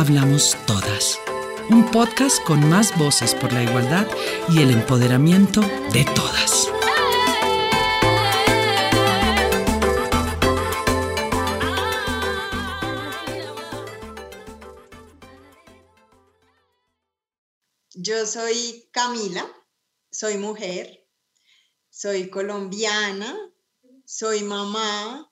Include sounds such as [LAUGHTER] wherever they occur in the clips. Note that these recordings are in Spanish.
hablamos todas. Un podcast con más voces por la igualdad y el empoderamiento de todas. Yo soy Camila, soy mujer, soy colombiana, soy mamá,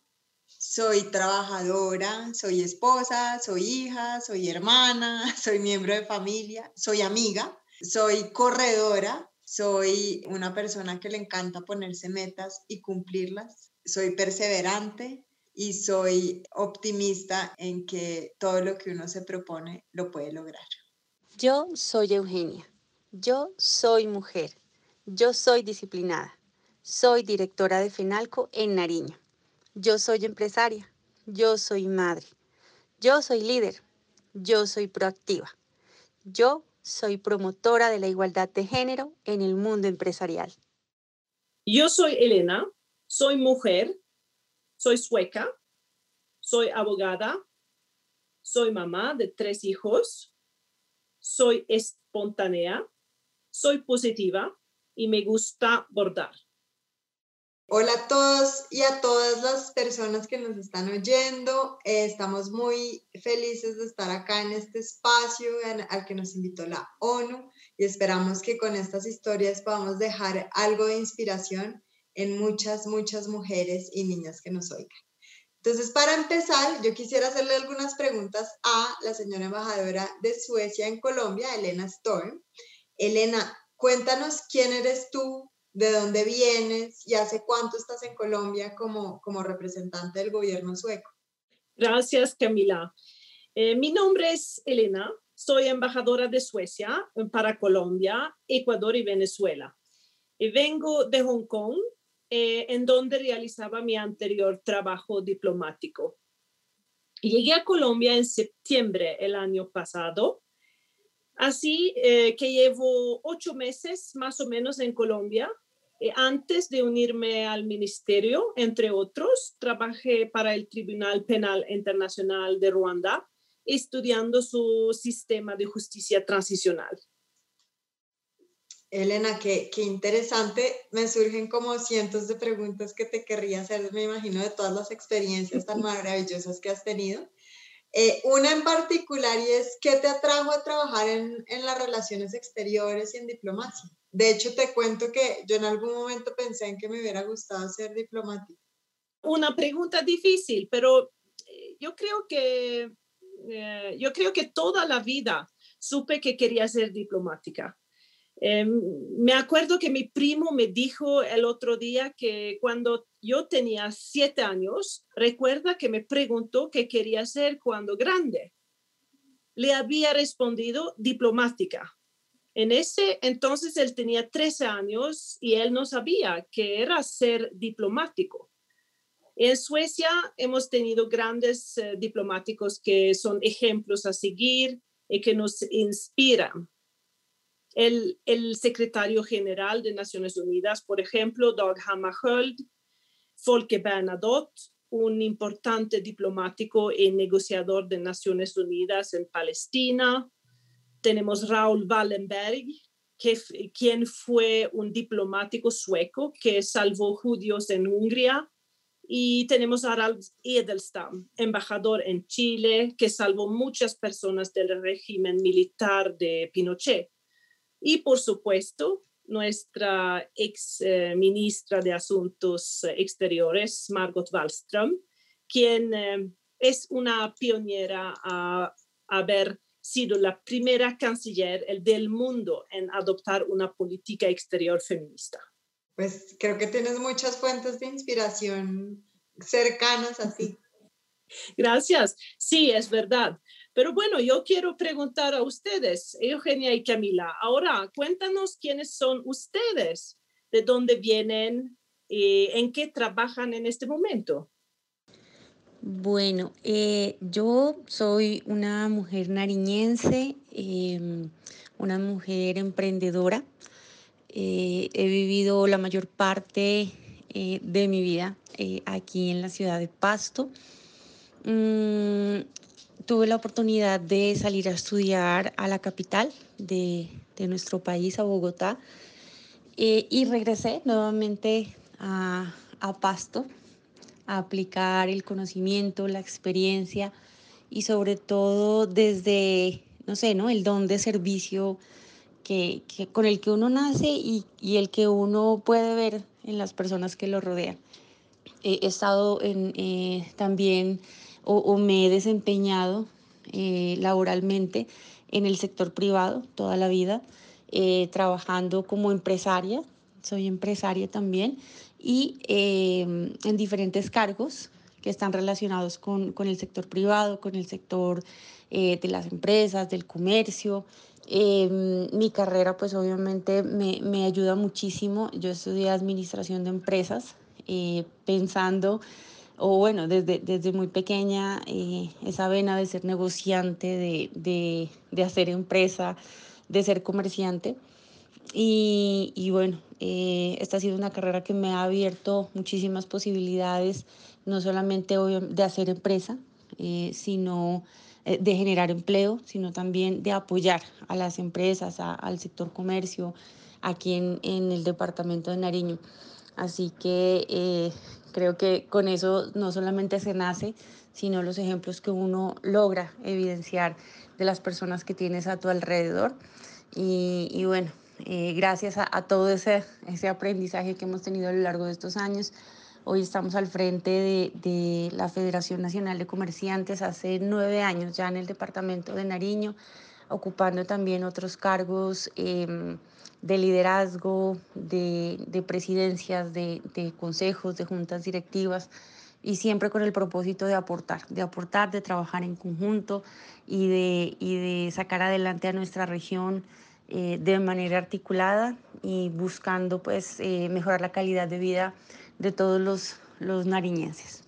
soy trabajadora, soy esposa, soy hija, soy hermana, [LAUGHS] soy miembro de familia, soy amiga, soy corredora, soy una persona que le encanta ponerse metas y cumplirlas, soy perseverante y soy optimista en que todo lo que uno se propone lo puede lograr. Yo soy Eugenia. Yo soy mujer. Yo soy disciplinada. Soy directora de FENALCO en Nariño. Yo soy empresaria. Yo soy madre. Yo soy líder. Yo soy proactiva. Yo soy promotora de la igualdad de género en el mundo empresarial. Yo soy Elena. Soy mujer. Soy sueca. Soy abogada. Soy mamá de tres hijos soy espontánea, soy positiva y me gusta bordar. Hola a todos y a todas las personas que nos están oyendo. Eh, estamos muy felices de estar acá en este espacio al que nos invitó la ONU y esperamos que con estas historias podamos dejar algo de inspiración en muchas, muchas mujeres y niñas que nos oigan. Entonces, para empezar, yo quisiera hacerle algunas preguntas a la señora embajadora de Suecia en Colombia, Elena Storm. Elena, cuéntanos quién eres tú, de dónde vienes y hace cuánto estás en Colombia como, como representante del gobierno sueco. Gracias, Camila. Eh, mi nombre es Elena, soy embajadora de Suecia para Colombia, Ecuador y Venezuela. Y vengo de Hong Kong eh, en donde realizaba mi anterior trabajo diplomático. Llegué a Colombia en septiembre el año pasado, así eh, que llevo ocho meses más o menos en Colombia. Eh, antes de unirme al ministerio, entre otros, trabajé para el Tribunal Penal Internacional de Ruanda, estudiando su sistema de justicia transicional. Elena, qué, qué, interesante. Me surgen como cientos de preguntas que te querría hacer, me imagino, de todas las experiencias tan [LAUGHS] maravillosas que has tenido. Eh, una en particular y es, ¿qué te atrajo a trabajar en, en, las relaciones exteriores y en diplomacia? De hecho, te cuento que yo en algún momento pensé en que me hubiera gustado ser diplomática. Una pregunta difícil, pero eh, yo creo que, eh, yo creo que toda la vida supe que quería ser diplomática eh, me acuerdo que mi primo me dijo el otro día que cuando yo tenía siete años, recuerda que me preguntó qué quería ser cuando grande. Le había respondido diplomática. En ese entonces él tenía 13 años y él no sabía qué era ser diplomático. En Suecia hemos tenido grandes eh, diplomáticos que son ejemplos a seguir y que nos inspiran el, secretario general de Naciones Unidas, por ejemplo, Dag Hammarskjöld, Folke Bernadotte, un importante diplomático y negociador de Naciones Unidas en Palestina. Tenemos Raúl Wallenberg, que, quien fue un diplomático sueco que salvó judíos en Hungría. Y tenemos a Harald Edelstam, embajador en Chile, que salvó muchas personas del régimen militar de Pinochet. Y por supuesto, nuestra ex eh, ministra de Asuntos Exteriores, Margot Wallström, quien eh, es una pionera a haber sido la primera canciller del mundo en adoptar una política exterior feminista. Pues creo que tienes muchas fuentes de inspiración cercanas a ti. Gracias. Sí, es verdad. Pero bueno, yo quiero preguntar a ustedes, Eugenia y Camila, ahora cuéntanos quiénes son ustedes, de dónde vienen y en qué trabajan en este momento. Bueno, eh, yo soy una mujer nariñense, em, una mujer emprendedora. Eh, he vivido la mayor parte eh, de mi vida aquí en la ciudad de Pasto. Mm, tuve la oportunidad de salir a estudiar a la capital de, nuestro país, a Bogotá, y regresé nuevamente a Pasto a aplicar el conocimiento, la experiencia y sobre todo desde, no sé, ¿no? el don de servicio que, con el que uno nace y, y, el que uno puede ver en las personas que lo rodean. he estado eh, también o, o, me he desempeñado eh, laboralmente en el sector privado toda la vida, eh, trabajando como empresaria, soy empresaria también, y eh, en diferentes cargos que están relacionados con, con, el sector privado, con el sector eh, de las empresas, del comercio. Eh, mi carrera pues obviamente me, me, ayuda muchísimo. Yo estudié administración de empresas eh, pensando, o bueno, desde, desde muy pequeña, eh, esa vena de ser negociante, de, de, de hacer empresa, de ser comerciante. Y, y bueno, eh, esta ha sido una carrera que me ha abierto muchísimas posibilidades, no solamente de hacer empresa, eh, sino eh, de generar empleo, sino también de apoyar a las empresas, a, al sector comercio aquí en, en, el departamento de Nariño. Así que eh, creo que con eso no solamente se nace, sino los ejemplos que uno logra evidenciar de las personas que tienes a tu alrededor. Y, y bueno, eh, gracias a, todo ese, aprendizaje que hemos tenido a lo largo de estos años. Hoy estamos al frente de, la Federación Nacional de Comerciantes hace nueve años ya en el departamento de Nariño, ocupando también otros cargos eh, de liderazgo, de, de presidencias, de, consejos, de juntas directivas y siempre con el propósito de aportar, de aportar, de trabajar en conjunto y de sacar adelante a nuestra región eh, de manera articulada y buscando pues eh, mejorar la calidad de vida de todos los, los nariñenses.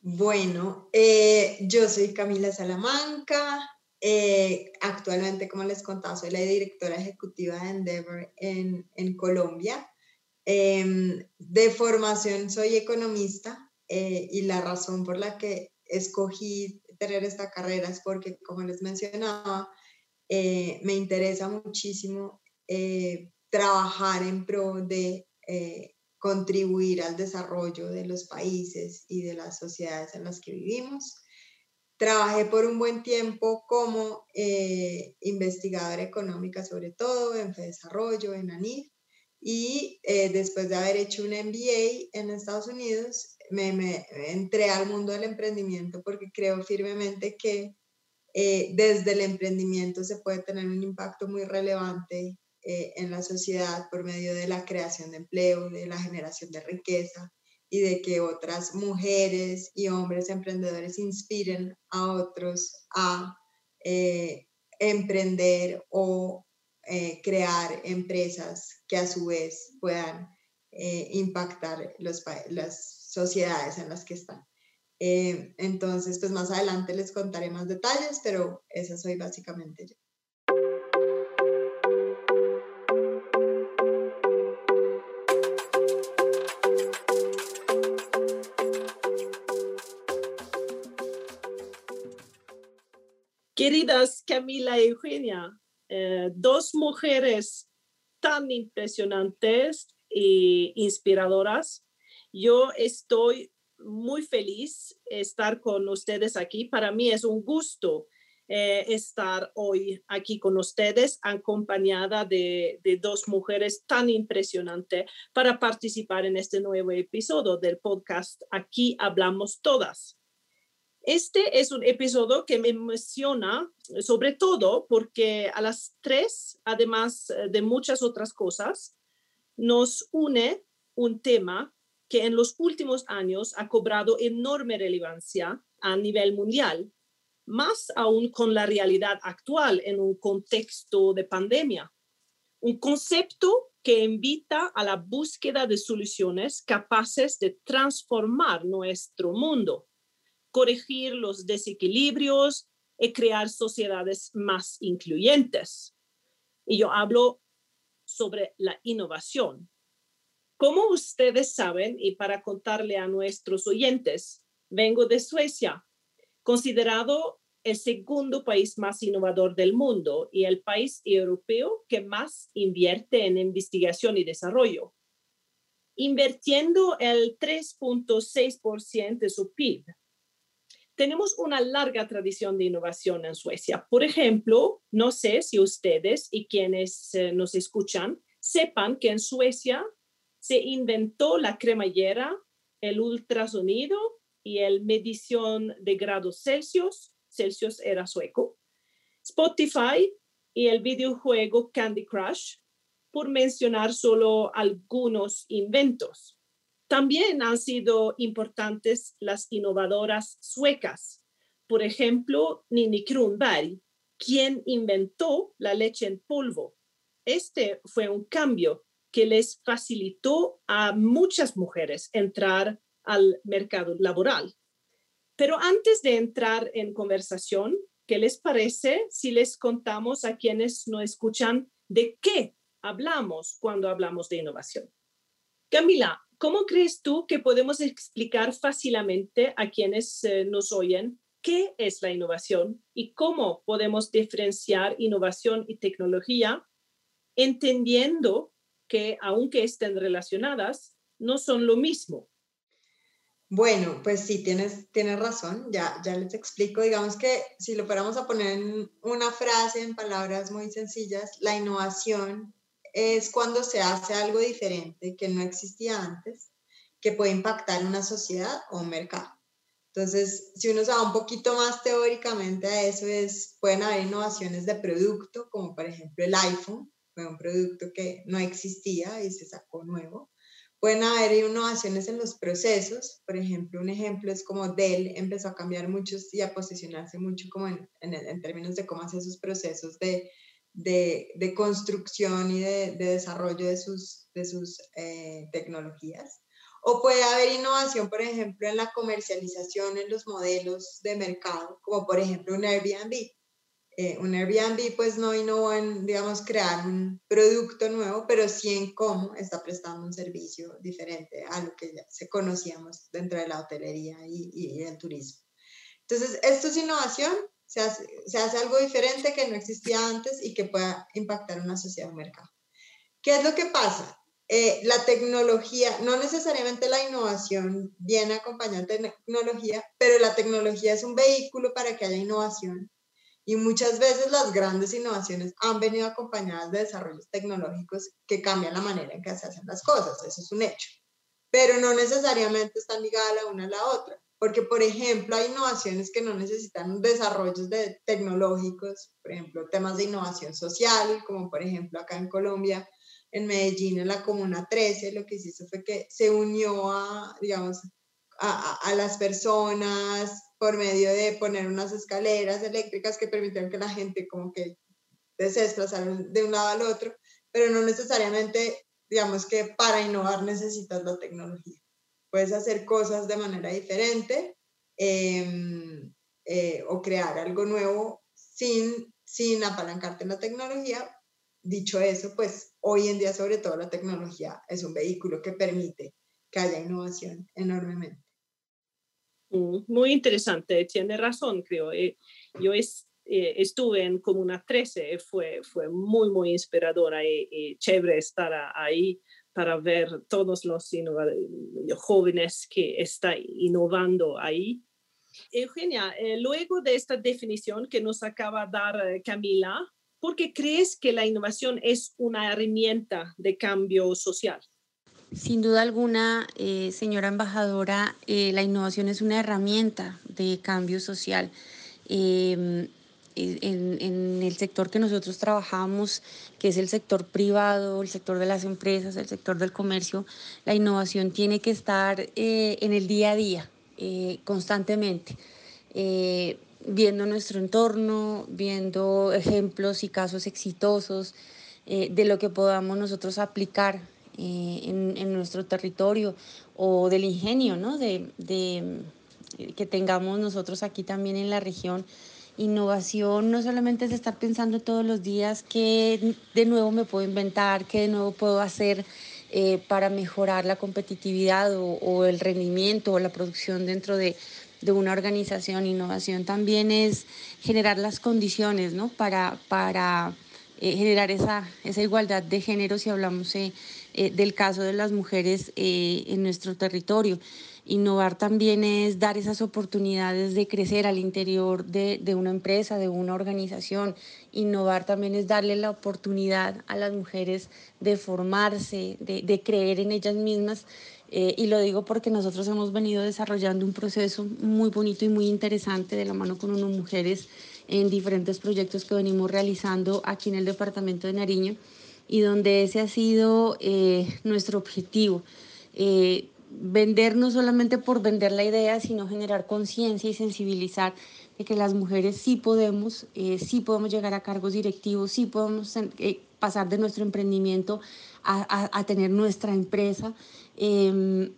Bueno, eh, yo soy Camila Salamanca, actualmente como les contaba soy la directora ejecutiva de Endeavor en, en Colombia. Eh, de formación soy economista y la razón por la que escogí tener esta carrera es porque, como les mencionaba, eh, me interesa muchísimo eh, trabajar en pro de eh, contribuir al desarrollo de los países y de las sociedades en las que vivimos. Trabajé por un buen tiempo como investigadora económica, sobre todo en Desarrollo, en ANIF, y después de haber hecho un MBA en Estados Unidos, me, entré al mundo del emprendimiento porque creo firmemente que eh, desde el emprendimiento se puede tener un impacto muy relevante eh, en la sociedad por medio de la creación de empleo, de la generación de riqueza y de que otras mujeres y hombres emprendedores inspiren a otros a eh, emprender o eh, crear empresas que a su vez puedan impactar las sociedades en las que están. Eh, entonces, pues más adelante les contaré más detalles, pero esa soy básicamente yo. Queridas Camila y Eugenia, eh, dos mujeres tan impresionantes e inspiradoras. Yo estoy muy feliz estar con ustedes aquí. Para mí es un gusto eh, estar hoy aquí con ustedes, acompañada de, de, dos mujeres tan impresionantes para participar en este nuevo episodio del podcast Aquí Hablamos Todas. Este es un episodio que me emociona, sobre todo porque a las tres, además de muchas otras cosas, nos une un tema que en los últimos años ha cobrado enorme relevancia a nivel mundial, más aún con la realidad actual en un contexto de pandemia. Un concepto que invita a la búsqueda de soluciones capaces de transformar nuestro mundo, corregir los desequilibrios y crear sociedades más incluyentes. Y yo hablo sobre la innovación, como ustedes saben, y para contarle a nuestros oyentes, vengo de Suecia. considerado el segundo país más innovador del mundo y el país europeo que más invierte en investigación y desarrollo, invirtiendo el 3.6% de su PIB. Tenemos una larga tradición de innovación en Suecia. Por ejemplo, no sé si ustedes y quienes eh, nos escuchan sepan que en Suecia se inventó la cremallera, el ultrasonido y el medición de grados Celsius. Celsius era sueco. Spotify y el videojuego Candy Crush, por mencionar solo algunos inventos. También han sido importantes las innovadoras suecas. Por ejemplo, Nini Kronberg, quien inventó la leche en polvo. Este fue un cambio que les facilitó a muchas mujeres entrar al mercado laboral. Pero antes de entrar en conversación, ¿qué les parece si les contamos a quienes no escuchan de qué hablamos cuando hablamos de innovación? Camila, ¿cómo crees tú que podemos explicar fácilmente a quienes eh, nos oyen qué es la innovación y cómo podemos diferenciar innovación y tecnología, entendiendo que aunque estén relacionadas, no son lo mismo? Bueno, pues sí, tienes, tienes razón, ya, ya les explico. Digamos que si lo fuéramos a poner en una frase, en palabras muy sencillas, la innovación es cuando se hace algo diferente que no existía antes, que puede impactar una sociedad o un mercado. Entonces, si uno va un poquito más teóricamente a eso, es, pueden haber innovaciones de producto, como por ejemplo el iPhone, fue un producto que no existía y se sacó nuevo Pueden haber innovaciones en los procesos, por ejemplo, un ejemplo es como Dell empezó a cambiar muchos y a posicionarse mucho como en, en, términos de cómo hacer sus procesos de, de, de construcción y de, de, desarrollo de sus, de sus eh, tecnologías. O puede haber innovación, por ejemplo, en la comercialización, en los modelos de mercado, como por ejemplo un Airbnb. Eh, un Airbnb pues no innovó en, digamos, crear un producto nuevo, pero sí en cómo está prestando un servicio diferente a lo que ya se conocíamos dentro de la hotelería y, el turismo. Entonces, esto es innovación, se hace, se hace, algo diferente que no existía antes y que pueda impactar una sociedad o un mercado. ¿Qué es lo que pasa? Eh, la tecnología, no necesariamente la innovación viene acompañada de tecnología, pero la tecnología es un vehículo para que haya innovación y muchas veces las grandes innovaciones han venido acompañadas de desarrollos tecnológicos que cambian la manera en que se hacen las cosas, eso es un hecho. Pero no necesariamente están ligadas la una a la otra, porque por ejemplo hay innovaciones que no necesitan desarrollos de tecnológicos, por ejemplo temas de innovación social, como por ejemplo acá en Colombia, en Medellín, en la Comuna 13, lo que se hizo fue que se unió a, digamos, a, a las personas, por medio de poner unas escaleras eléctricas que permitieron que la gente como que se de un lado al otro, pero no necesariamente, digamos que para innovar necesitas la tecnología. Puedes hacer cosas de manera diferente em, eh, o crear algo nuevo sin, sin apalancarte en la tecnología. Dicho eso, pues hoy en día sobre todo la tecnología es un vehículo que permite que haya innovación enormemente. Muy interesante, tiene razón, creo. Eh, yo eh, estuve en Comuna 13, fue, fue muy, muy inspiradora y, chévere estar ahí para ver todos los jóvenes que están innovando ahí. Eugenia, eh, luego de esta definición que nos acaba de dar Camila, ¿por qué crees que la innovación es una herramienta de cambio social? Sin duda alguna, eh, señora embajadora, eh, la innovación es una herramienta de cambio social. Em, en, el sector que nosotros trabajamos, que es el sector privado, el sector de las empresas, el sector del comercio, la innovación tiene que estar eh, en el día a día, constantemente, viendo nuestro entorno, viendo ejemplos y casos exitosos de lo que podamos nosotros aplicar eh, en, nuestro territorio o del ingenio, ¿no? De, de, que tengamos nosotros aquí también en la región. Innovación no solamente es estar pensando todos los días qué de nuevo me puedo inventar, qué de nuevo puedo hacer eh, para mejorar la competitividad o, o, el rendimiento o la producción dentro de, de una organización. Innovación también es generar las condiciones ¿no? para, para eh, generar esa, esa igualdad de género si hablamos eh, eh, del caso de las mujeres en nuestro territorio. Innovar también es dar esas oportunidades de crecer al interior de, una empresa, de una organización. Innovar también es darle la oportunidad a las mujeres de formarse, de, de creer en ellas mismas. Eh, y lo digo porque nosotros hemos venido desarrollando un proceso muy bonito y muy interesante de la mano con unas mujeres en diferentes proyectos que venimos realizando aquí en el departamento de Nariño y donde ese ha sido eh, nuestro objetivo. Eh, vender no solamente por vender la idea, sino generar conciencia y sensibilizar de que las mujeres sí podemos, eh, sí podemos llegar a cargos directivos, sí podemos pasar de nuestro emprendimiento a, tener nuestra empresa. Eh,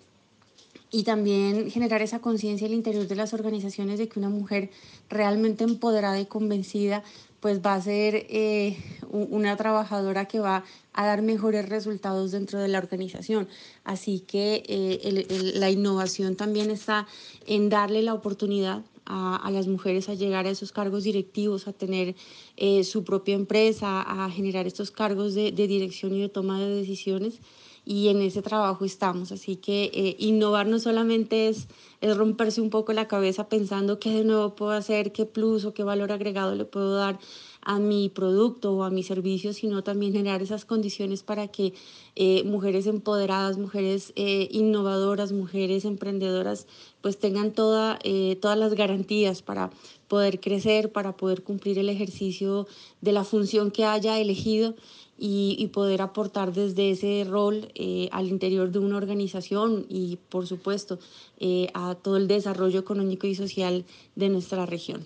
y también generar esa conciencia al interior de las organizaciones de que una mujer realmente empoderada y convencida pues va a ser eh, una trabajadora que va a dar mejores resultados dentro de la organización. Así que eh, la innovación también está en darle la oportunidad a, las mujeres a llegar a esos cargos directivos, a tener eh, su propia empresa, a generar estos cargos de, de dirección y de toma de decisiones y en ese trabajo estamos. Así que eh, innovar no solamente es, es, romperse un poco la cabeza pensando qué de nuevo puedo hacer, qué plus o qué valor agregado le puedo dar a mi producto o a mi servicio, sino también generar esas condiciones para que eh, mujeres empoderadas, mujeres eh, innovadoras, mujeres emprendedoras, pues tengan toda, todas las garantías para poder crecer, para poder cumplir el ejercicio de la función que haya elegido y, poder aportar desde ese rol eh, al interior de una organización y, por supuesto, eh, a todo el desarrollo económico y social de nuestra región.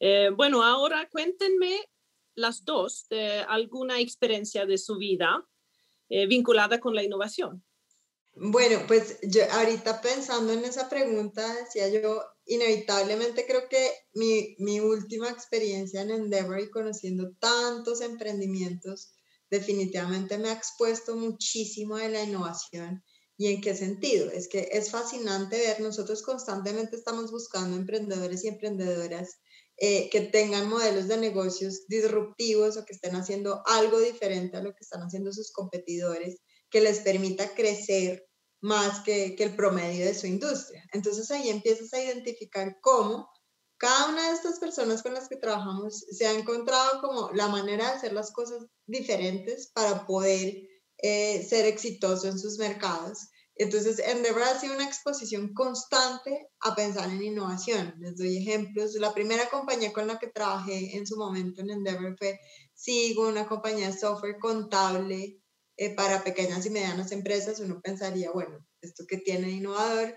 Eh, bueno, ahora cuéntenme las dos de alguna experiencia de su vida vinculada con la innovación. Bueno, pues yo ahorita pensando en esa pregunta, decía yo, inevitablemente creo que mi, mi última experiencia en Endeavor y conociendo tantos emprendimientos, definitivamente me ha expuesto muchísimo de la innovación. ¿Y en qué sentido? Es que es fascinante ver, nosotros constantemente estamos buscando emprendedores y emprendedoras eh, que tengan modelos de negocios disruptivos o que estén haciendo algo diferente a lo que están haciendo sus competidores, que les permita crecer más que, que el promedio de su industria. Entonces ahí empiezas a identificar cómo cada una de estas personas con las que trabajamos se ha encontrado como la manera de hacer las cosas diferentes para poder eh, ser exitoso en sus mercados. Entonces, Endeavor ha sido una exposición constante a pensar en innovación. Les doy ejemplos. La primera compañía con la que trabajé en su momento en Endeavor fue Sigo, una compañía de software contable eh, para pequeñas y medianas empresas. Uno pensaría, bueno, ¿esto que tiene innovador?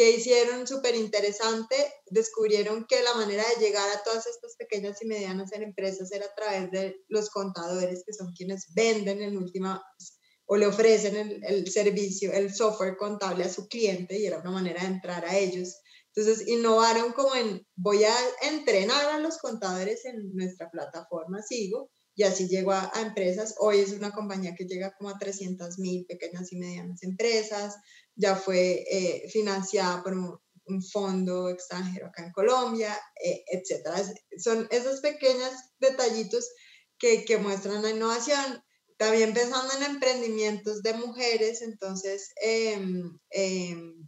Que hicieron súper interesante, descubrieron que la manera de llegar a todas estas pequeñas y medianas empresas era a través de los contadores, que son quienes venden en última o le ofrecen el, el, servicio, el software contable a su cliente y era una manera de entrar a ellos. Entonces innovaron como en, voy a entrenar a los contadores en nuestra plataforma Sigo y así llegó a, a, empresas. Hoy es una compañía que llega como a 300 mil pequeñas y medianas empresas ya fue eh, financiada por un, fondo extranjero acá en Colombia, eh, etcétera. Son esos pequeños detallitos que, que, muestran la innovación. También pensando en emprendimientos de mujeres, entonces em, em,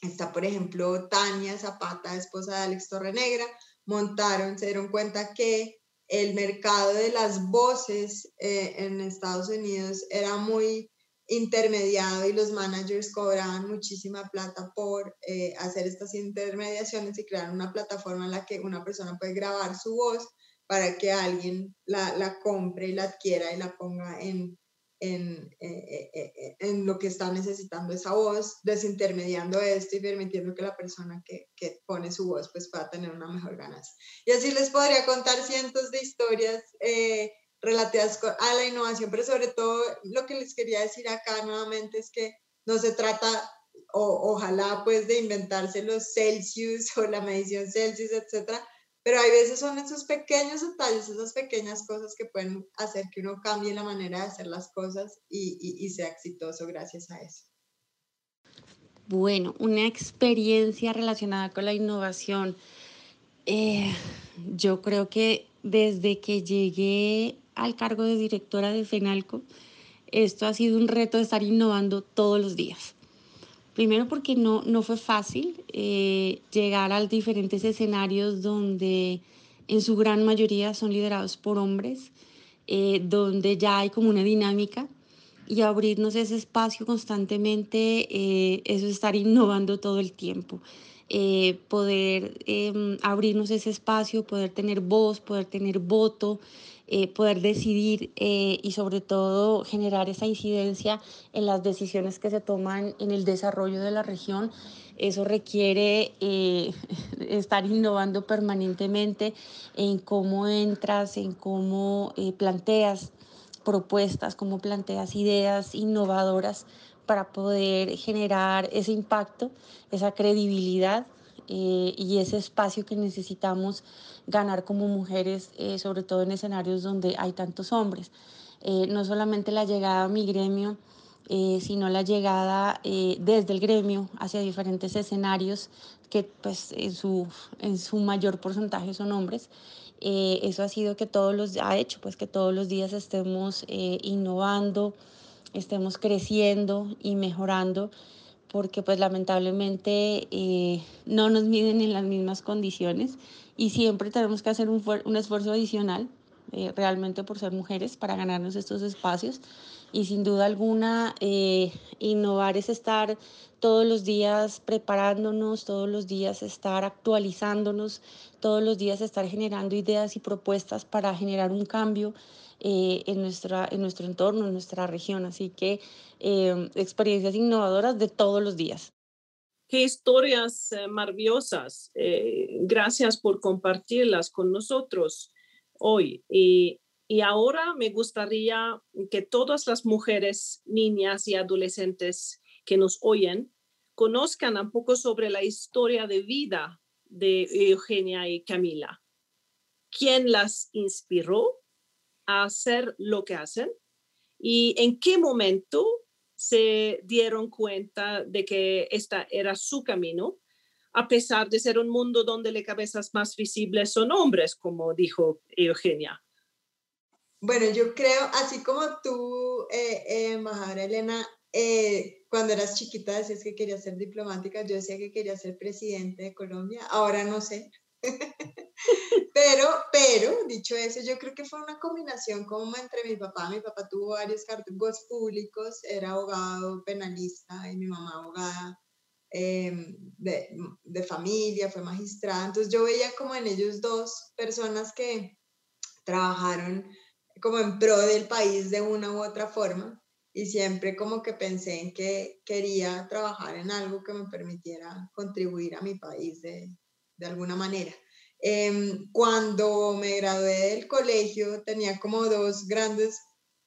está, por ejemplo, Tania Zapata, esposa de Alex Torrenegra, montaron, se dieron cuenta que el mercado de las voces eh, en Estados Unidos era muy intermediado y los managers cobraban muchísima plata por eh, hacer estas intermediaciones y crear una plataforma en la que una persona puede grabar su voz para que alguien la, la compre y la adquiera y la ponga en, eh, en, lo que está necesitando esa voz, desintermediando esto y permitiendo que la persona que, que pone su voz pues pueda tener una mejor ganancia. Y así les podría contar cientos de historias relativas a la innovación, pero sobre todo lo que les quería decir acá nuevamente es que no se trata, o, ojalá pues de inventarse los Celsius [LAUGHS] o la medición Celsius, etcétera, pero hay veces son esos pequeños detalles, esas pequeñas cosas que pueden hacer que uno cambie la manera de hacer las cosas y, sea exitoso gracias a eso. Bueno, una experiencia relacionada con la innovación. Eh, yo creo que desde que llegué al cargo de directora de FENALCO, esto ha sido un reto de estar innovando todos los días. Primero porque no, no fue fácil eh, llegar a diferentes escenarios donde en su gran mayoría son liderados por hombres, eh, donde ya hay como una dinámica y abrirnos ese espacio constantemente, eh, eso es estar innovando todo el tiempo. Poder em, abrirnos ese espacio, poder tener voz, poder tener voto, eh, poder decidir y sobre todo generar esa incidencia en las decisiones que se toman en el desarrollo de la región. Eso requiere [LAUGHS] estar innovando permanentemente en cómo entras, en cómo planteas propuestas, cómo planteas ideas innovadoras para poder generar ese impacto, esa credibilidad eh, y ese espacio que necesitamos ganar como mujeres, eh, sobre todo en escenarios donde hay tantos hombres. Eh, no solamente la llegada a mi gremio, sino la llegada desde el gremio hacia diferentes escenarios que pues en su, en su mayor porcentaje son hombres eh, eso ha sido que todos los, ha hecho pues que todos los días estemos eh, innovando, estemos creciendo y mejorando, porque pues lamentablemente eh, no nos miden en las mismas condiciones y siempre tenemos que hacer un, un esfuerzo adicional realmente por ser mujeres para ganarnos estos espacios. Y sin duda alguna innovar es estar todos los días preparándonos, todos los días estar actualizándonos, todos los días estar generando ideas y propuestas para generar un cambio eh, en, nuestra, en nuestro entorno, en nuestra región. Así que eh, experiencias innovadoras de todos los días. Qué historias eh, maravillosas. gracias por compartirlas con nosotros hoy. Y, y ahora me gustaría que todas las mujeres, niñas y adolescentes que nos oyen conozcan un poco sobre la historia de vida de Eugenia y Camila. ¿Quién las inspiró a hacer lo que hacen? ¿Y en qué momento se dieron cuenta de que esta era su camino, a pesar de ser un mundo donde las cabezas más visibles son hombres, como dijo Eugenia? Bueno, yo creo, así como tú, eh, eh Elena, eh, cuando eras chiquita decías que querías ser diplomática, yo decía que quería ser presidente de Colombia, ahora no sé. [LAUGHS] [LAUGHS] pero, pero, dicho eso, yo creo que fue una combinación como entre mi papá, mi papá tuvo varios cargos públicos, era abogado penalista y mi mamá abogada em, de, de familia, fue magistrada, entonces yo veía como en ellos dos personas que trabajaron como en pro del país de una u otra forma y siempre como que pensé en que quería trabajar en algo que me permitiera contribuir a mi país de, de alguna manera. Em, cuando me gradué del colegio tenía como dos grandes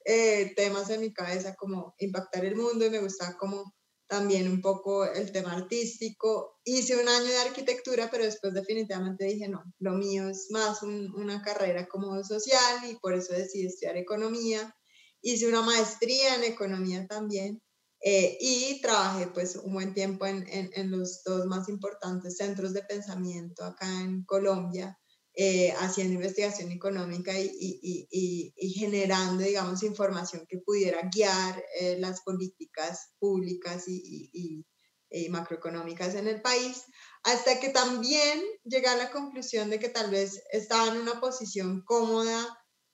eh, temas en mi cabeza, como impactar el mundo y me gustaba como también un poco el tema artístico. Hice un año de arquitectura, pero después definitivamente dije, no, lo mío es más una carrera como social y por eso decidí estudiar economía hice una maestría en economía también eh, y trabajé pues un buen tiempo en, en, los dos más importantes centros de pensamiento acá en Colombia, eh, haciendo investigación económica y, y, y, y, generando, digamos, información que pudiera guiar eh, las políticas públicas y, macroeconómicas en el país, hasta que también llegué a la conclusión de que tal vez estaba en una posición cómoda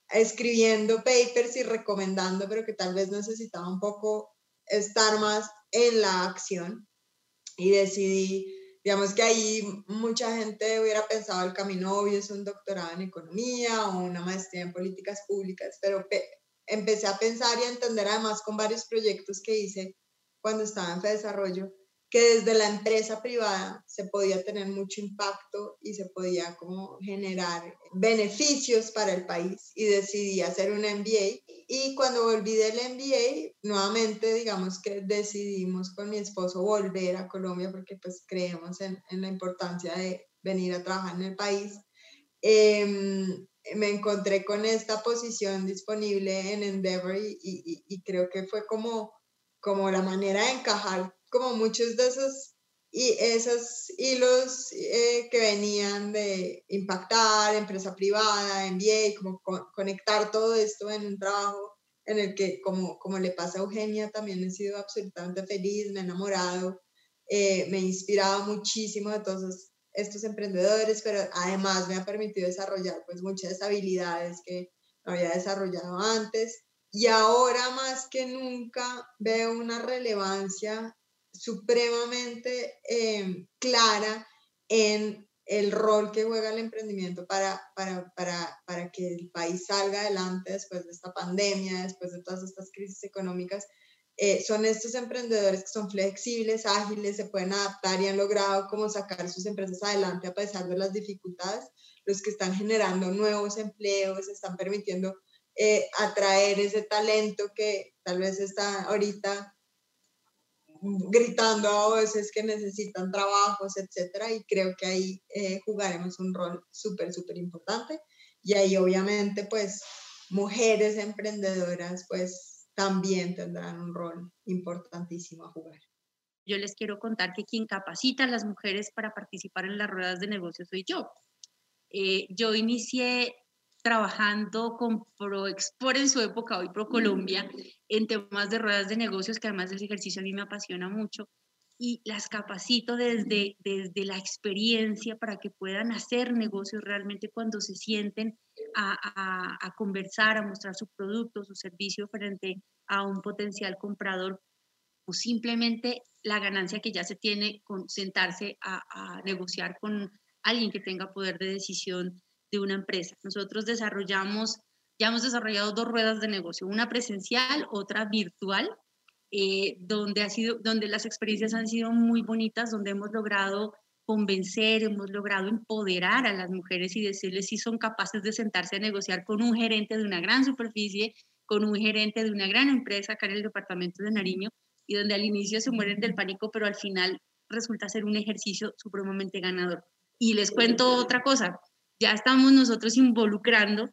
escribiendo papers y recomendando, pero que tal vez necesitaba un poco estar más en la acción. Y decidí, digamos que ahí mucha gente hubiera pensado el camino obvio es un doctorado en economía o una maestría en políticas públicas, pero empecé a pensar y a entender además con varios proyectos que hice cuando estaba en desarrollo que desde la empresa privada se podía tener mucho impacto y se podía como generar beneficios para el país y decidí hacer un MBA y cuando volví del MBA nuevamente digamos que decidimos con mi esposo volver a Colombia porque pues creemos en, en la importancia de venir a trabajar en el país. Em, me encontré con esta posición disponible en Endeavor y, y, creo que fue como como la manera de encajar como muchos de esos y esos hilos eh, que venían de impactar, empresa privada, MBA, como conectar todo esto en un trabajo en el que, como, como le pasa a Eugenia, también he sido absolutamente feliz, me he enamorado, eh, me he inspirado muchísimo de todos estos emprendedores, pero además me ha permitido desarrollar pues muchas habilidades que no había desarrollado antes. Y ahora más que nunca veo una relevancia supremamente em, clara en el rol que juega el emprendimiento para, para, para, para, que el país salga adelante después de esta pandemia, después de todas estas crisis económicas. Eh, son estos emprendedores que son flexibles, ágiles, se pueden adaptar y han logrado como sacar sus empresas adelante a pesar de las dificultades, los que están generando nuevos empleos, están permitiendo eh, atraer ese talento que tal vez está ahorita gritando a veces que necesitan trabajos, etcétera, y creo que ahí eh, jugaremos un rol súper, súper importante. Y ahí obviamente, pues, mujeres emprendedoras, pues, también tendrán un rol importantísimo a jugar. Yo les quiero contar que quien capacita a las mujeres para participar en las ruedas de negocio soy yo. Eh, yo inicié trabajando con ProExport en su época, hoy ProColombia, en temas de ruedas de negocios, que además ese ejercicio a mí me apasiona mucho, y las capacito desde, desde la experiencia para que puedan hacer negocios realmente cuando se sienten a, a, a conversar, a mostrar su producto, su servicio frente a un potencial comprador o simplemente la ganancia que ya se tiene con sentarse a, a negociar con alguien que tenga poder de decisión de una empresa. Nosotros desarrollamos, ya hemos desarrollado dos ruedas de negocio, una presencial, otra virtual, eh, donde, ha sido, donde las experiencias han sido muy bonitas, donde hemos logrado convencer, hemos logrado empoderar a las mujeres y decirles si son capaces de sentarse a negociar con un gerente de una gran superficie, con un gerente de una gran empresa acá en el departamento de Nariño, y donde al inicio se mueren del pánico, pero al final resulta ser un ejercicio supremamente ganador. Y les cuento otra cosa, ya estamos nosotros involucrando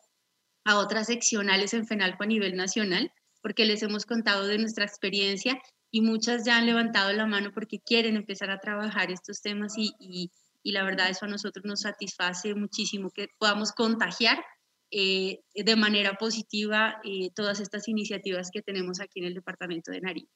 a otras seccionales en FENALCO a nivel nacional, porque les hemos contado de nuestra experiencia y muchas ya han levantado la mano porque quieren empezar a trabajar estos temas y, y, la verdad eso a nosotros nos satisface muchísimo que podamos contagiar eh, de manera positiva eh, todas estas iniciativas que tenemos aquí en el departamento de Nariño.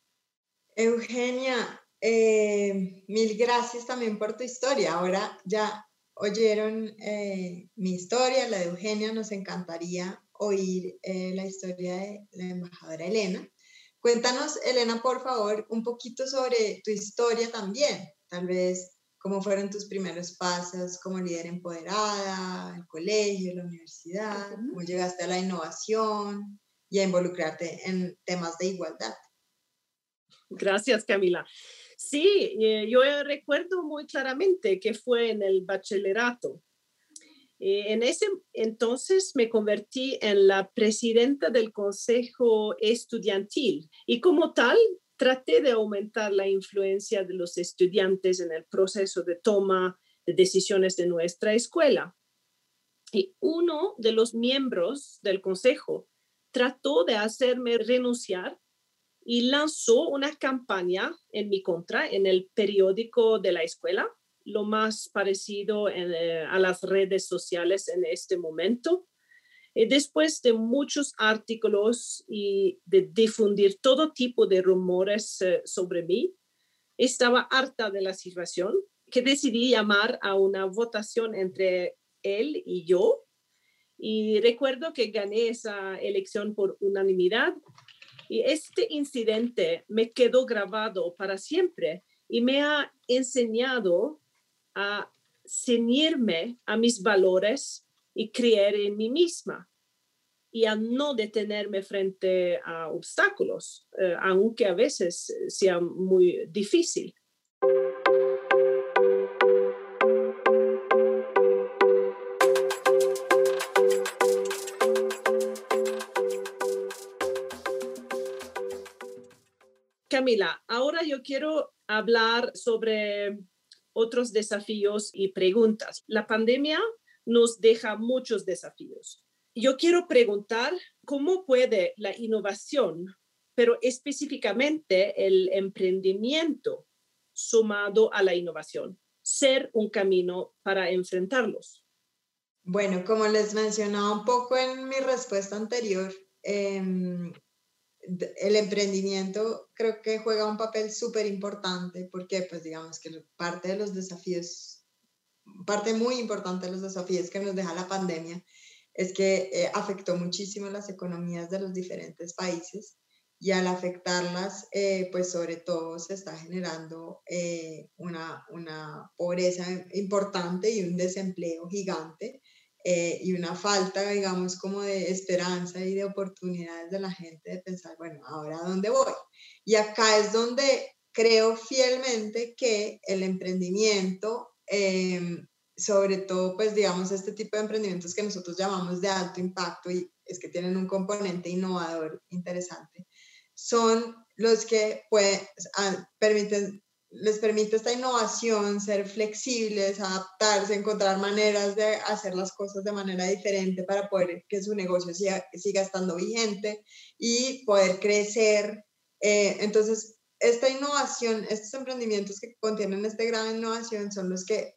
Eugenia, eh, mil gracias también por tu historia. Ahora ya oyeron eh, mi historia, la de Eugenia, nos encantaría oír eh, la historia de la embajadora Elena. Cuéntanos, Elena, por favor, un poquito sobre tu historia también, tal vez cómo fueron tus primeros pasos como líder empoderada, el colegio, la universidad, cómo llegaste a la innovación y a involucrarte en temas de igualdad. Gracias, Camila. Sí, eh, yo recuerdo muy claramente que fue en el bachillerato. Eh, en ese entonces me convertí en la presidenta del consejo estudiantil y como tal traté de aumentar la influencia de los estudiantes en el proceso de toma de decisiones de nuestra escuela. Y uno de los miembros del consejo trató de hacerme renunciar y lanzó una campaña en mi contra en el periódico de la escuela, lo más parecido eh, a las redes sociales en este momento. Y después de muchos artículos y de difundir todo tipo de rumores eh, sobre mí, estaba harta de la situación que decidí llamar a una votación entre él y yo. Y recuerdo que gané esa elección por unanimidad y este incidente me quedó grabado para siempre y me ha enseñado a ceñirme a mis valores y creer en mí misma y a no detenerme frente a obstáculos, eh, aunque a veces sea muy difícil. Camila, ahora yo quiero hablar sobre otros desafíos y preguntas. La pandemia nos deja muchos desafíos. Yo quiero preguntar cómo puede la innovación pero específicamente el emprendimiento sumado a la innovación, ser un camino para enfrentarlos. Bueno, como les mencionaba un poco en mi respuesta anterior, em, el emprendimiento creo que juega un papel súper importante porque pues digamos que parte de los desafíos, parte muy importante de los desafíos que nos deja la pandemia es que eh, afectó muchísimo las economías de los diferentes países y al afectarlas, eh, pues sobre todo se está generando eh, una, una, pobreza importante y un desempleo gigante y una falta, digamos, como de esperanza y de oportunidades de la gente de pensar, bueno, ahora dónde voy. Y acá es donde creo fielmente que el emprendimiento em, sobre todo, pues digamos, este tipo de emprendimientos que nosotros llamamos de alto impacto y es que tienen un componente innovador interesante, son los que pueden, permiten, les permite esta innovación ser flexibles, adaptarse, encontrar maneras de hacer las cosas de manera diferente para poder que su negocio siga, siga estando vigente y poder crecer. Eh, entonces, esta innovación, estos emprendimientos que contienen esta gran innovación son los que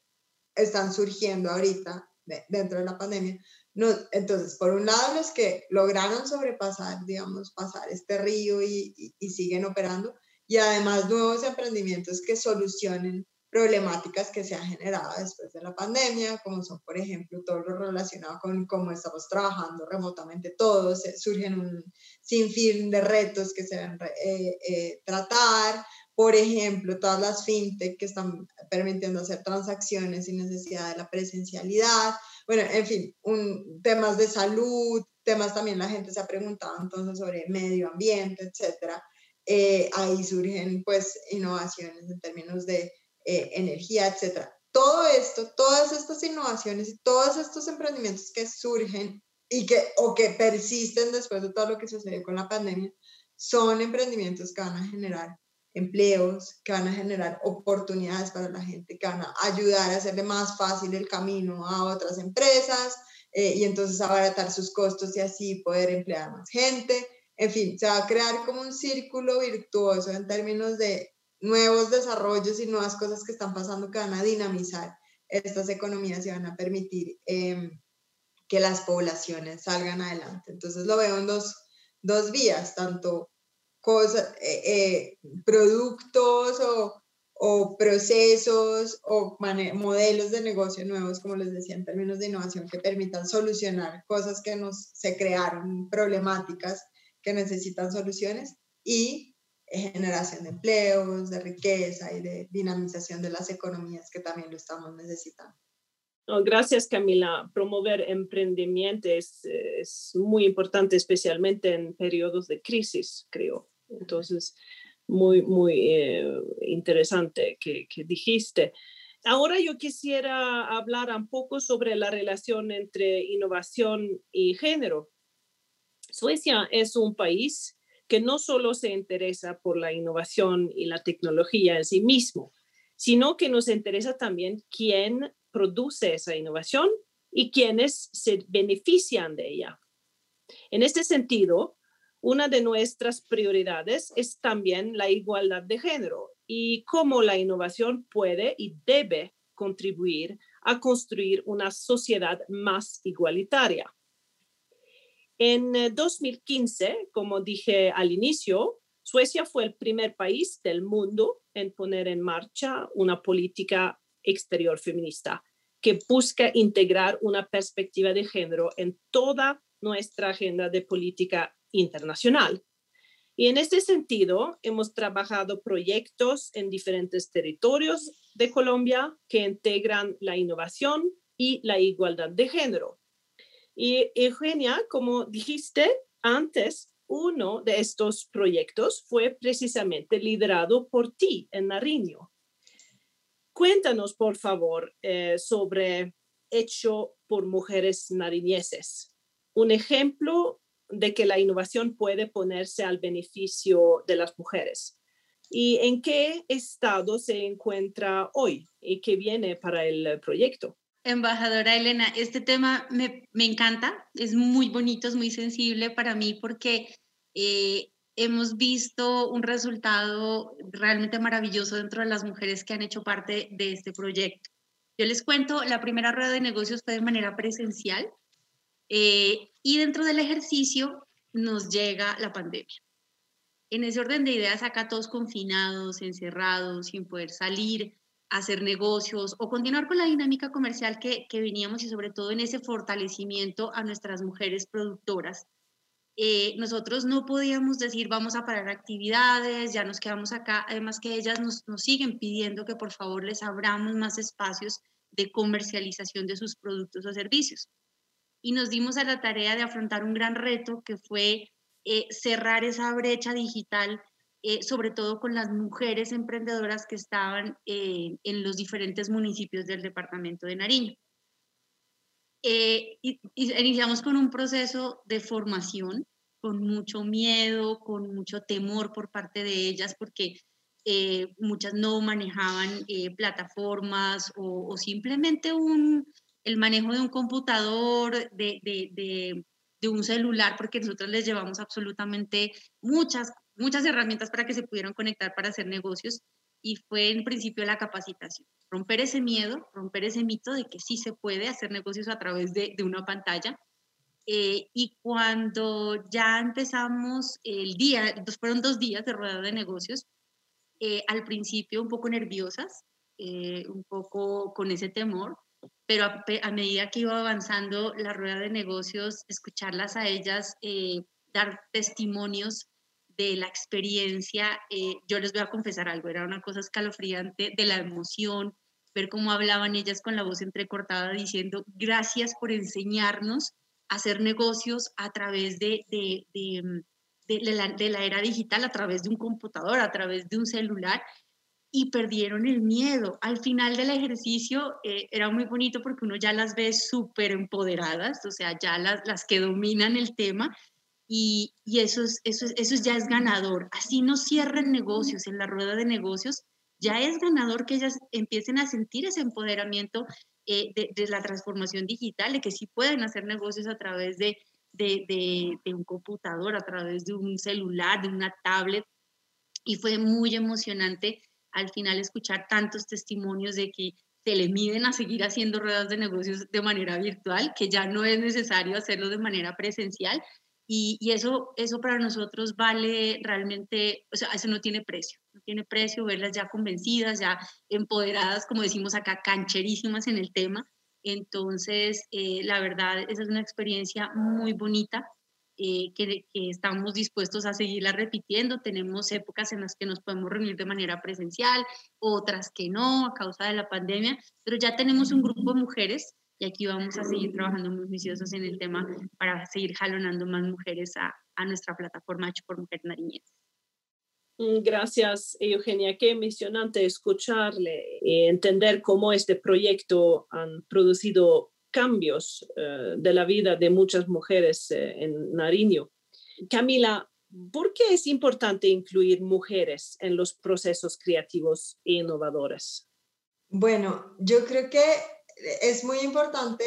están surgiendo ahorita dentro de la pandemia. No, entonces, por un lado, los que lograron sobrepasar, digamos, pasar este río y, y, siguen operando, y además nuevos emprendimientos que solucionen problemáticas que se han generado después de la pandemia, como son, por ejemplo, todo lo relacionado con cómo estamos trabajando remotamente todos, surgen un sinfín de retos que se deben eh, eh, tratar, por ejemplo, todas las fintech que están permitiendo hacer transacciones sin necesidad de la presencialidad. Bueno, en fin, un, temas de salud, temas también la gente se ha preguntado entonces sobre medio ambiente, etcétera. Eh, ahí surgen pues innovaciones en términos de eh, energía, etcétera. Todo esto, todas estas innovaciones y todos estos emprendimientos que surgen y que o que persisten después de todo lo que sucedió con la pandemia, son emprendimientos que van a generar empleos, que van a generar oportunidades para la gente, que van a ayudar a hacerle más fácil el camino a otras empresas eh, y entonces abaratar sus costos y así poder emplear más gente. En fin, se va a crear como un círculo virtuoso en términos de nuevos desarrollos y nuevas cosas que están pasando que van a dinamizar estas economías y van a permitir em, que las poblaciones salgan adelante. Entonces lo veo en dos, dos vías, tanto cosas, eh, eh, productos o, o, procesos o modelos de negocio nuevos, como les decía, en términos de innovación, que permitan solucionar cosas que nos se crearon, problemáticas que necesitan soluciones y generación de empleos, de riqueza y de dinamización de las economías que también lo estamos necesitando. gracias, Camila. Promover emprendimiento es, es, muy importante, especialmente en periodos de crisis, creo. Entonces, muy, muy eh, interesante que, que dijiste. Ahora yo quisiera hablar un poco sobre la relación entre innovación y género. Suecia es un país que no solo se interesa por la innovación y la tecnología en sí mismo, sino que nos interesa también quién produce esa innovación y quiénes se benefician de ella. En este sentido, una de nuestras prioridades es también la igualdad de género y cómo la innovación puede y debe contribuir a construir una sociedad más igualitaria. En 2015, eh, como dije al inicio, Suecia fue el primer país del mundo en poner en marcha una política exterior feminista que busca integrar una perspectiva de género en toda nuestra agenda de política internacional. Y en este sentido, hemos trabajado proyectos en diferentes territorios de Colombia que integran la innovación y la igualdad de género. Y Eugenia, como dijiste antes, uno de estos proyectos fue precisamente liderado por ti en Nariño. Cuéntanos, por favor, eh, sobre Hecho por Mujeres Nariñeses, un ejemplo de que la innovación puede ponerse al beneficio de las mujeres. ¿Y en qué estado se encuentra hoy y qué viene para el proyecto? Embajadora Elena, este tema me, encanta, es muy bonito, es muy sensible para mí porque eh, hemos visto un resultado realmente maravilloso dentro de las mujeres que han hecho parte de este proyecto. Yo les cuento, la primera rueda de negocios fue de manera presencial eh, y dentro del ejercicio nos llega la pandemia. En ese orden de ideas, acá todos confinados, encerrados, sin poder salir, hacer negocios o continuar con la dinámica comercial que, que veníamos y sobre todo en ese fortalecimiento a nuestras mujeres productoras. Eh, nosotros no podíamos decir vamos a parar actividades, ya nos quedamos acá, además que ellas nos, nos siguen pidiendo que por favor les abramos más espacios de comercialización de sus productos o servicios. Y nos dimos a la tarea de afrontar un gran reto que fue eh, cerrar esa brecha digital eh, sobre todo con las mujeres emprendedoras que estaban eh, en los diferentes municipios del departamento de Nariño. Eh, iniciamos con un proceso de formación, con mucho miedo, con mucho temor por parte de ellas, porque muchas no manejaban plataformas o, simplemente un, el manejo de un computador, de, de, de un celular, porque nosotros les llevamos absolutamente muchas muchas herramientas para que se pudieran conectar para hacer negocios y fue en principio la capacitación. Romper ese miedo, romper ese mito de que sí se puede hacer negocios a través de, de una pantalla. Eh, y cuando ya empezamos el día, fueron dos días de rueda de negocios, eh, al principio un poco nerviosas, eh, un poco con ese temor, pero a, a, medida que iba avanzando la rueda de negocios, escucharlas a ellas, dar testimonios de la experiencia, eh, yo les voy a confesar algo, era una cosa escalofriante de la emoción, ver cómo hablaban ellas con la voz entrecortada diciendo gracias por enseñarnos a hacer negocios a través de, de, de, mm, la, de, la, era digital, a través de un computador, a través de un celular, y perdieron el miedo. Al final del ejercicio eh, era muy bonito porque uno ya las ve súper empoderadas, o sea, ya las, las que dominan el tema, y, eso, es, eso, eso ya es ganador. Así no cierren negocios en la rueda de negocios, ya es ganador que ellas empiecen a sentir ese empoderamiento eh, de, la transformación digital, de que sí pueden hacer negocios a través de, de, un computador, a través de un celular, de una tablet. Y fue muy emocionante al final escuchar tantos testimonios de que se le miden a seguir haciendo ruedas de negocios de manera virtual, que ya no es necesario hacerlo de manera presencial, y, eso, eso para nosotros vale realmente, o sea, eso no tiene precio, no tiene precio verlas ya convencidas, ya empoderadas, como decimos acá, cancherísimas en el tema. Entonces, eh, la verdad, esa es una experiencia muy bonita eh, que, que, estamos dispuestos a seguirla repitiendo. Tenemos épocas en las que nos podemos reunir de manera presencial, otras que no, a causa de la pandemia, pero ya tenemos un grupo de mujeres y aquí vamos a seguir trabajando muy juiciosos en el tema para seguir jalonando más mujeres a, a nuestra plataforma Hecho por Mujeres Nariñenses. Mm, gracias, Eugenia. Qué emocionante escucharle y entender cómo este proyecto han producido cambios uh, de la vida de muchas mujeres uh, en Nariño. Camila, ¿por qué es importante incluir mujeres en los procesos creativos e innovadores? Bueno, yo creo que es muy importante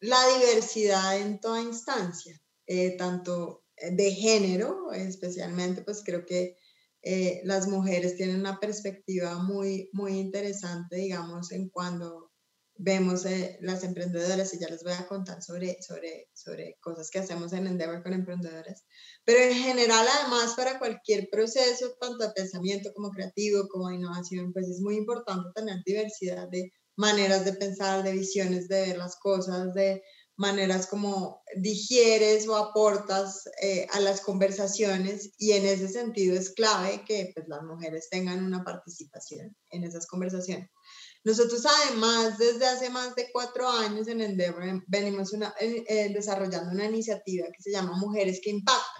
la diversidad en toda instancia, eh, tanto de género, especialmente, pues creo que eh, las mujeres tienen una perspectiva muy, muy interesante, digamos, en cuando vemos eh, las emprendedoras, y ya les voy a contar sobre, sobre, sobre cosas que hacemos en Endeavor con emprendedoras, pero en general, además, para cualquier proceso, tanto de pensamiento como creativo, como innovación, pues es muy importante tener diversidad de maneras de pensar, de visiones de ver las cosas, de maneras como digieres o aportas eh, a las conversaciones y en ese sentido es clave que pues, las mujeres tengan una participación en esas conversaciones. Nosotros además desde hace más de cuatro años en Endeavor venimos una, eh, desarrollando una iniciativa que se llama Mujeres que Impactan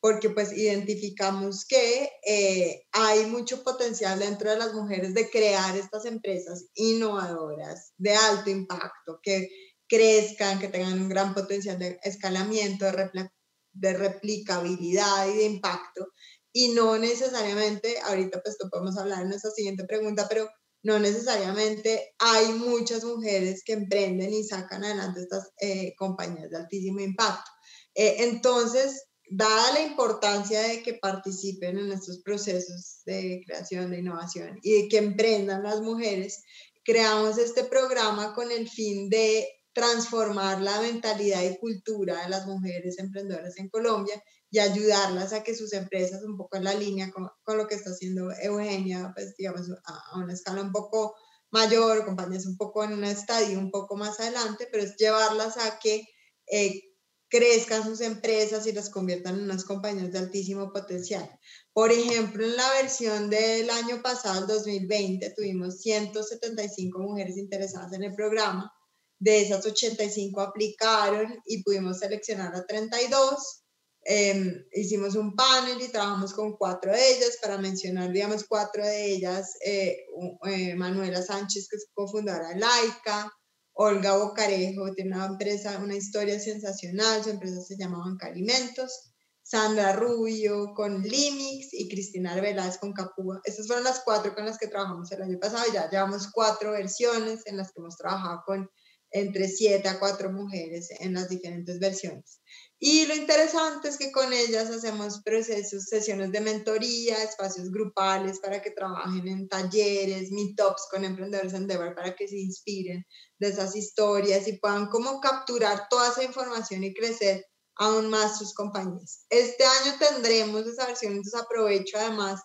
porque pues identificamos que eh, hay mucho potencial dentro de las mujeres de crear estas empresas innovadoras de alto impacto, que crezcan, que tengan un gran potencial de escalamiento, de, de replicabilidad y de impacto. Y no necesariamente, ahorita pues podemos hablar en nuestra siguiente pregunta, pero no necesariamente hay muchas mujeres que emprenden y sacan adelante estas eh, compañías de altísimo impacto. Eh, entonces, dada la importancia de que participen en estos procesos de creación, de innovación y de que emprendan las mujeres, creamos este programa con el fin de transformar la mentalidad y cultura de las mujeres emprendedoras en Colombia y ayudarlas a que sus empresas, un poco en la línea con, con lo que está haciendo Eugenia, pues digamos a, una escala un poco mayor, compañías un poco en un estadio un poco más adelante, pero es llevarlas a que eh, crezcan sus empresas y las conviertan en unas compañías de altísimo potencial. Por ejemplo, en la versión del año pasado, el 2020, tuvimos 175 mujeres interesadas en el programa. De esas 85 aplicaron y pudimos seleccionar a 32. Em, hicimos un panel y trabajamos con cuatro de ellas. Para mencionar, digamos, cuatro de ellas, eh, eh, Manuela Sánchez, que es cofundadora de Laica, Olga Bocarejo tiene una empresa, una historia sensacional, su empresa se llama Banca Alimentos, Sandra Rubio con Limix y Cristina Arbeláez con Capúa. Estas fueron las cuatro con las que trabajamos el año pasado, ya llevamos cuatro versiones en las que hemos trabajado con entre siete a cuatro mujeres en las diferentes versiones. Y lo interesante es que con ellas hacemos procesos, sesiones de mentoría, espacios grupales para que trabajen en talleres, meetups con emprendedores en Endeavor para que se inspiren de esas historias y puedan como capturar toda esa información y crecer aún más sus compañías. Este año tendremos esa versión, entonces aprovecho además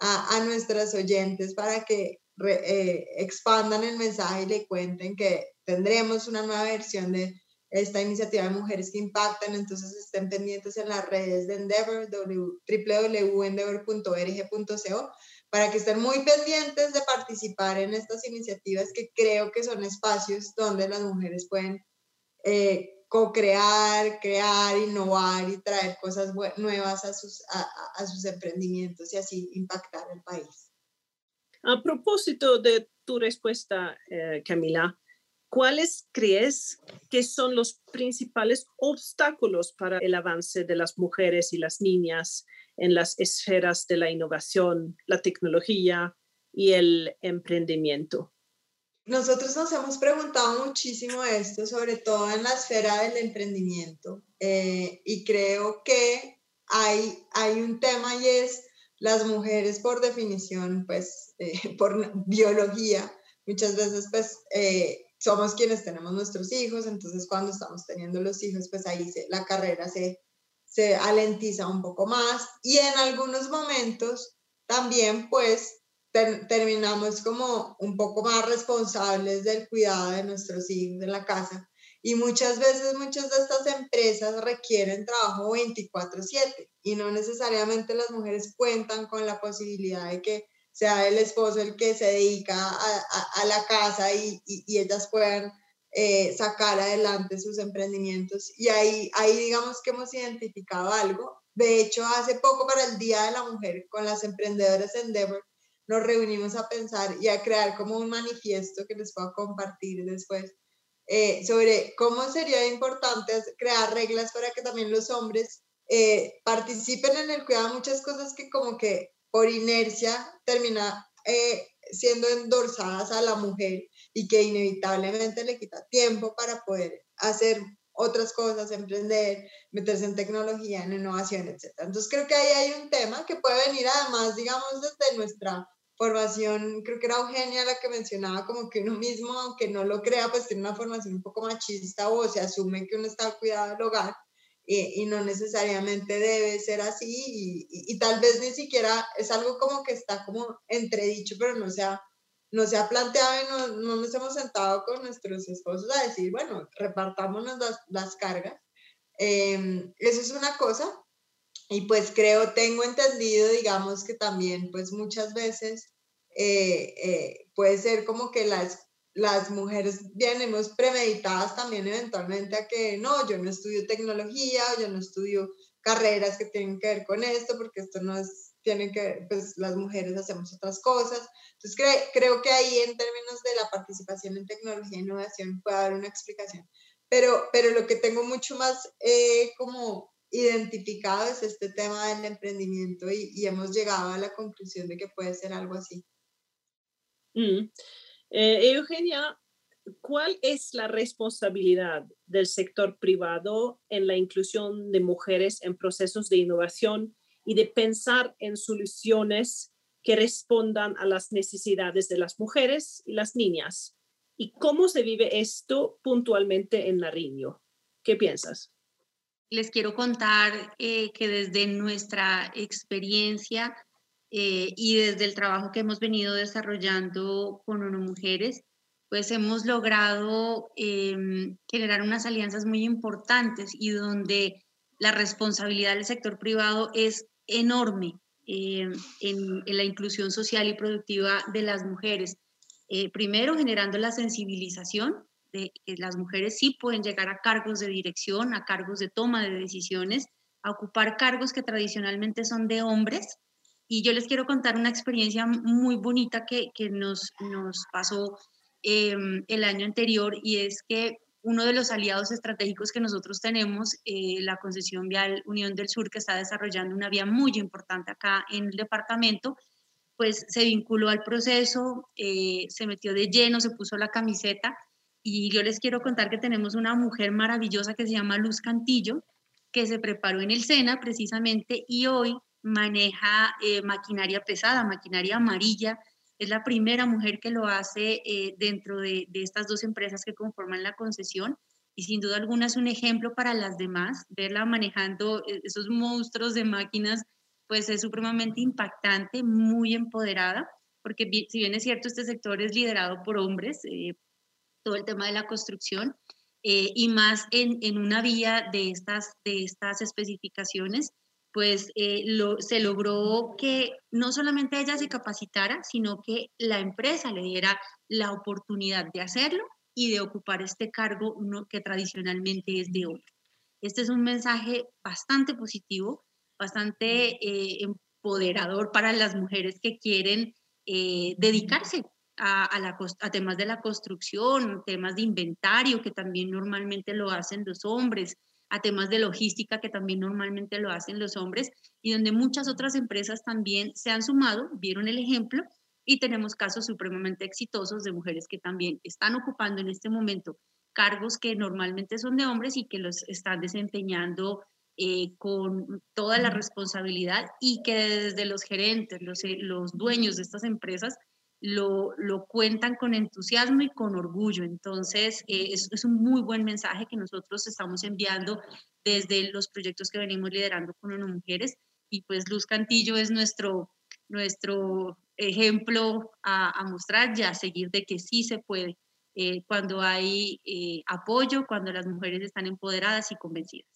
a, a nuestras oyentes para que eh, expandan el mensaje y le cuenten que tendremos una nueva versión de esta iniciativa de mujeres que impactan, entonces estén pendientes en las redes de Endeavor, www.endeavor.org.co, para que estén muy pendientes de participar en estas iniciativas que creo que son espacios donde las mujeres pueden eh, co-crear, crear, innovar y traer cosas nuevas a sus, a, sus emprendimientos y así impactar el país. A propósito de tu respuesta, eh, Camila, ¿Cuáles crees que son los principales obstáculos para el avance de las mujeres y las niñas en las esferas de la innovación, la tecnología y el emprendimiento? Nosotros nos hemos preguntado muchísimo esto, sobre todo en la esfera del emprendimiento, eh, y creo que hay, hay un tema y es las mujeres por definición, pues eh, [LAUGHS] por biología, muchas veces pues eh, somos quienes tenemos nuestros hijos, entonces cuando estamos teniendo los hijos, pues ahí se, la carrera se, se alentiza un poco más y en algunos momentos también pues terminamos como un poco más responsables del cuidado de nuestros hijos en la casa y muchas veces muchas de estas empresas requieren trabajo 24/7 y no necesariamente las mujeres cuentan con la posibilidad de que sea el esposo el que se dedica a, la casa y, ellas puedan eh, sacar adelante sus emprendimientos. Y ahí, ahí digamos que hemos identificado algo. De hecho, hace poco para el Día de la Mujer, con las emprendedoras Endeavor, nos reunimos a pensar y a crear como un manifiesto que les puedo compartir después eh, sobre cómo sería importante crear reglas para que también los hombres eh, participen en el cuidado muchas cosas que como que por inercia termina eh, siendo endorsadas a la mujer y que inevitablemente le quita tiempo para poder hacer otras cosas, emprender, meterse en tecnología, en innovación, etc. Entonces creo que ahí hay un tema que puede venir además, digamos, desde nuestra formación, creo que era Eugenia la que mencionaba como que uno mismo, aunque no lo crea, pues tiene una formación un poco machista o se asume que uno está cuidado del hogar y, no necesariamente debe ser así y, y, tal vez ni siquiera es algo como que está como entredicho, pero no se ha, no se ha planteado y no, no nos hemos sentado con nuestros esposos a decir, bueno, repartámonos las, las cargas. Eh, eso es una cosa. Y pues creo, tengo entendido, digamos que también pues muchas veces eh, eh, puede ser como que las las mujeres vienemos premeditadas también eventualmente a que no, yo no estudio tecnología, yo no estudio carreras que tienen que ver con esto, porque esto no es, tienen que, pues las mujeres hacemos otras cosas. Entonces creo que ahí en términos de la participación en tecnología e innovación puede haber una explicación. Pero, pero lo que tengo mucho más eh, como identificado es este tema del emprendimiento y, y, hemos llegado a la conclusión de que puede ser algo así. Mm. Eh, Eugenia, ¿cuál es la responsabilidad del sector privado en la inclusión de mujeres en procesos de innovación y de pensar en soluciones que respondan a las necesidades de las mujeres y las niñas? ¿Y cómo se vive esto puntualmente en Nariño? ¿Qué piensas? Les quiero contar eh, que desde nuestra experiencia eh, y desde el trabajo que hemos venido desarrollando con ONU Mujeres, pues hemos logrado em, generar unas alianzas muy importantes y donde la responsabilidad del sector privado es enorme em, en, la inclusión social y productiva de las mujeres. Eh, primero, generando la sensibilización de que las mujeres sí pueden llegar a cargos de dirección, a cargos de toma de decisiones, a ocupar cargos que tradicionalmente son de hombres. Y yo les quiero contar una experiencia muy bonita que, que nos, nos pasó Em, el año anterior y es que uno de los aliados estratégicos que nosotros tenemos, eh, la concesión vial Unión del Sur, que está desarrollando una vía muy importante acá en el departamento, pues se vinculó al proceso, eh, se metió de lleno, se puso la camiseta y yo les quiero contar que tenemos una mujer maravillosa que se llama Luz Cantillo, que se preparó en el SENA precisamente y hoy maneja eh, maquinaria pesada, maquinaria amarilla, es la primera mujer que lo hace eh, dentro de, estas dos empresas que conforman la concesión y sin duda alguna es un ejemplo para las demás. Verla manejando eh, esos monstruos de máquinas, pues es supremamente impactante, muy empoderada, porque si bien es cierto, este sector es liderado por hombres, todo el tema de la construcción, y más en, en, una vía de estas, de estas especificaciones, pues eh, se logró que no solamente ella se capacitara, sino que la empresa le diera la oportunidad de hacerlo y de ocupar este cargo que tradicionalmente es de hombre. Este es un mensaje bastante positivo, bastante eh, empoderador para las mujeres que quieren eh, dedicarse a, a, temas de la construcción, temas de inventario, que también normalmente lo hacen los hombres, a temas de logística que también normalmente lo hacen los hombres y donde muchas otras empresas también se han sumado, vieron el ejemplo y tenemos casos supremamente exitosos de mujeres que también están ocupando en este momento cargos que normalmente son de hombres y que los están desempeñando eh, con toda la responsabilidad y que desde los gerentes, los, eh, los dueños de estas empresas lo, cuentan con entusiasmo y con orgullo. Entonces, eh, es, un muy buen mensaje que nosotros estamos enviando desde los proyectos que venimos liderando con ONU Mujeres. Y pues Luz Cantillo es nuestro, nuestro ejemplo a, a mostrar y a seguir de que sí se puede eh, cuando hay eh, apoyo, cuando las mujeres están empoderadas y convencidas.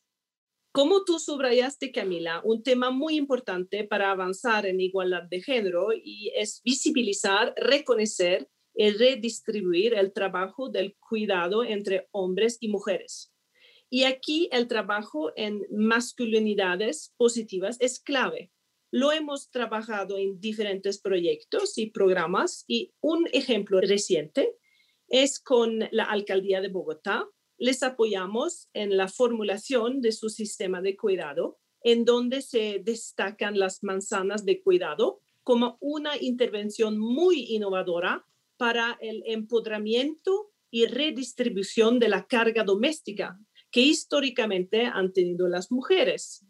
Como tú subrayaste, Camila, un tema muy importante para avanzar en igualdad de género y es visibilizar, reconocer y redistribuir el trabajo del cuidado entre hombres y mujeres. Y aquí el trabajo en masculinidades positivas es clave. Lo hemos trabajado en diferentes proyectos y programas y un ejemplo reciente es con la Alcaldía de Bogotá, les apoyamos en la formulación de su sistema de cuidado, en donde se destacan las manzanas de cuidado como una intervención muy innovadora para el empoderamiento y redistribución de la carga doméstica que históricamente han tenido las mujeres.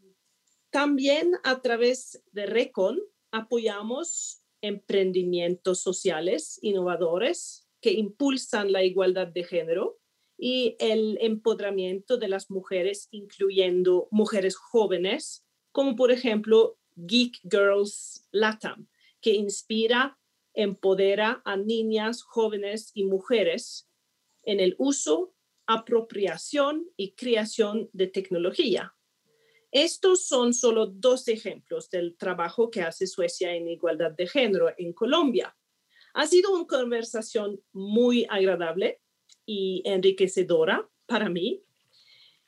También a través de RECON apoyamos emprendimientos sociales innovadores que impulsan la igualdad de género y el empoderamiento de las mujeres, incluyendo mujeres jóvenes, como por ejemplo Geek Girls Latam, que inspira, empodera a niñas, jóvenes y mujeres en el uso, apropiación y creación de tecnología. Estos son solo dos ejemplos del trabajo que hace Suecia en igualdad de género en Colombia. Ha sido una conversación muy agradable y enriquecedora para mí.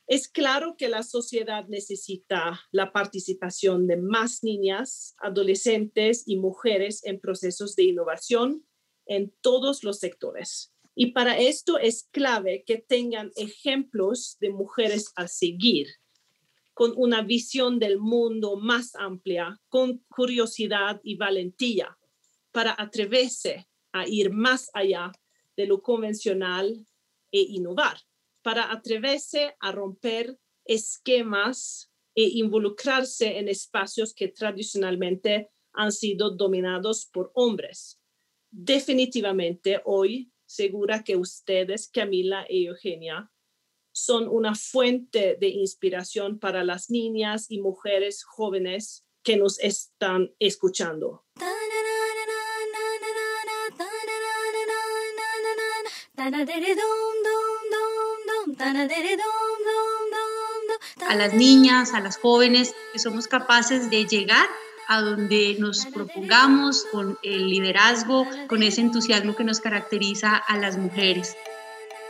Es claro que la sociedad necesita la participación de más niñas, adolescentes y mujeres en procesos de innovación en todos los sectores. Y para esto es clave que tengan ejemplos de mujeres a seguir, con una visión del mundo más amplia, con curiosidad y valentía, para atreverse a ir más allá de lo convencional e innovar, para atreverse a romper esquemas e involucrarse en espacios que tradicionalmente han sido dominados por hombres. Definitivamente hoy, segura que ustedes, Camila y Eugenia, son una fuente de inspiración para las niñas y mujeres jóvenes que nos están escuchando. A las niñas, a las jóvenes, que somos capaces de llegar a donde nos propongamos con el liderazgo, con ese entusiasmo que nos caracteriza a las mujeres.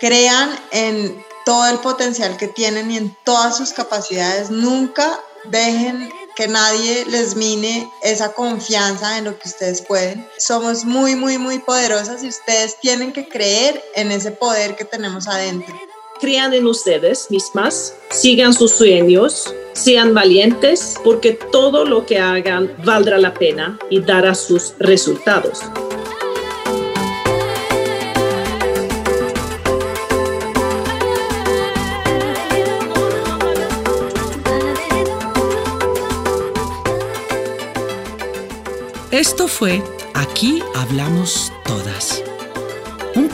Crean en todo el potencial que tienen y en todas sus capacidades. Nunca dejen que nadie les mine esa confianza en lo que ustedes pueden. Somos muy, muy, muy poderosas y ustedes tienen que creer en ese poder que tenemos adentro. Crean en ustedes mismas, sigan sus sueños, sean valientes, porque todo lo que hagan valdrá la pena y dará sus resultados. Esto fue Aquí Hablamos Todas,